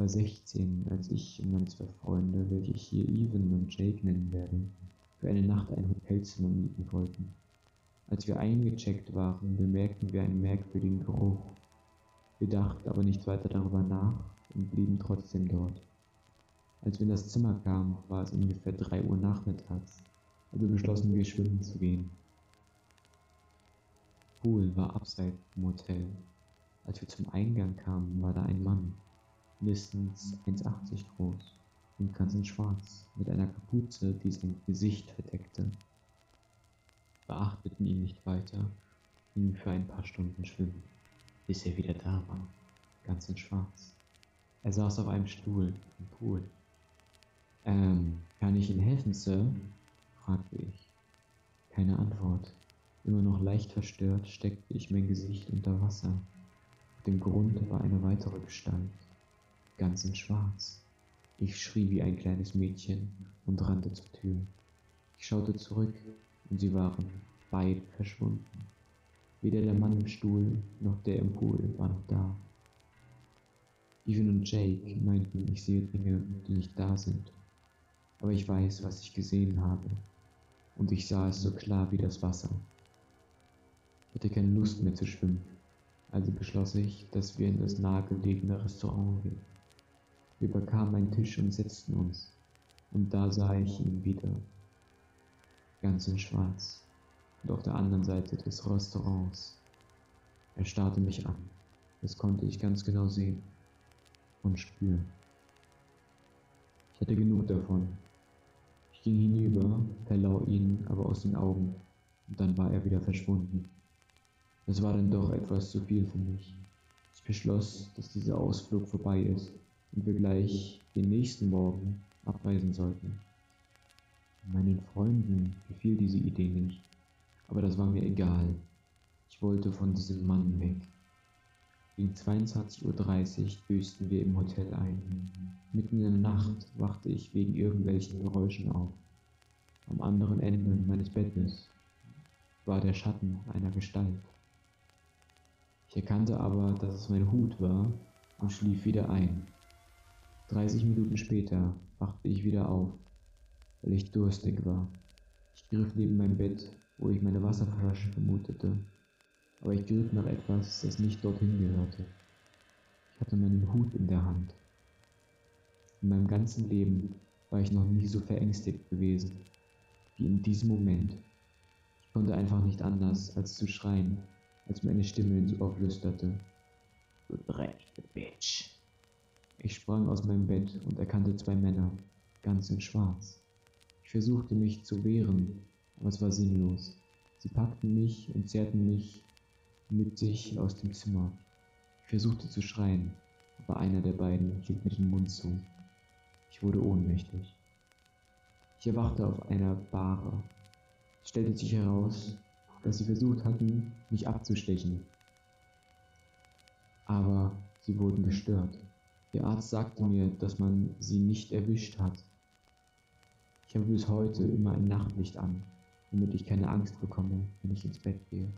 war 16, als ich und meine zwei Freunde, welche ich hier Evan und Jake nennen werde, für eine Nacht ein Hotelzimmer mieten wollten. Als wir eingecheckt waren, bemerkten wir einen merkwürdigen Geruch. Wir dachten aber nicht weiter darüber nach und blieben trotzdem dort. Als wir in das Zimmer kamen, war es ungefähr 3 Uhr nachmittags, also beschlossen wir schwimmen zu gehen. Pool war abseits vom Hotel. Als wir zum Eingang kamen, war da ein Mann, mindestens 1,80 groß und ganz in schwarz, mit einer Kapuze, die sein Gesicht verdeckte. Beachteten ihn nicht weiter, gingen für ein paar Stunden schwimmen, bis er wieder da war, ganz in schwarz. Er saß auf einem Stuhl im Pool. Ähm, kann ich Ihnen helfen, Sir? fragte ich. Keine Antwort. Immer noch leicht verstört steckte ich mein Gesicht unter Wasser. Auf dem Grund war eine weitere Gestalt ganz in Schwarz. Ich schrie wie ein kleines Mädchen und rannte zur Tür. Ich schaute zurück und sie waren beide verschwunden. Weder der Mann im Stuhl noch der im Pool war noch da. Evan und Jake meinten, ich sehe Dinge, die nicht da sind. Aber ich weiß, was ich gesehen habe. Und ich sah es so klar wie das Wasser. Ich hatte keine Lust mehr zu schwimmen. Also beschloss ich, dass wir in das nahegelegene Restaurant gehen. Wir bekamen einen Tisch und setzten uns, und da sah ich ihn wieder, ganz in Schwarz, und auf der anderen Seite des Restaurants. Er starrte mich an, das konnte ich ganz genau sehen und spüren. Ich hatte genug davon. Ich ging hinüber, verlor ihn aber aus den Augen, und dann war er wieder verschwunden. Es war dann doch etwas zu viel für mich. Ich beschloss, dass dieser Ausflug vorbei ist und wir gleich den nächsten Morgen abreisen sollten. Meinen Freunden gefiel diese Idee nicht, aber das war mir egal. Ich wollte von diesem Mann weg. Gegen 22.30 Uhr büßten wir im Hotel ein. Mitten in der Nacht wachte ich wegen irgendwelchen Geräuschen auf. Am anderen Ende meines Bettes war der Schatten einer Gestalt. Ich erkannte aber, dass es mein Hut war und schlief wieder ein. 30 Minuten später wachte ich wieder auf, weil ich durstig war. Ich griff neben mein Bett, wo ich meine Wasserflasche vermutete, aber ich griff nach etwas, das nicht dorthin gehörte. Ich hatte meinen Hut in der Hand. In meinem ganzen Leben war ich noch nie so verängstigt gewesen wie in diesem Moment. Ich konnte einfach nicht anders, als zu schreien, als meine Stimme ins Ohr flüsterte. Du dreckige Bitch. Ich sprang aus meinem Bett und erkannte zwei Männer, ganz in Schwarz. Ich versuchte mich zu wehren, aber es war sinnlos. Sie packten mich und zerrten mich mit sich aus dem Zimmer. Ich versuchte zu schreien, aber einer der beiden hielt mir den Mund zu. Ich wurde ohnmächtig. Ich erwachte auf einer Bahre. Es stellte sich heraus, dass sie versucht hatten, mich abzustechen. Aber sie wurden gestört. Der Arzt sagte mir, dass man sie nicht erwischt hat. Ich habe bis heute immer ein Nachtlicht an, damit ich keine Angst bekomme, wenn ich ins Bett gehe.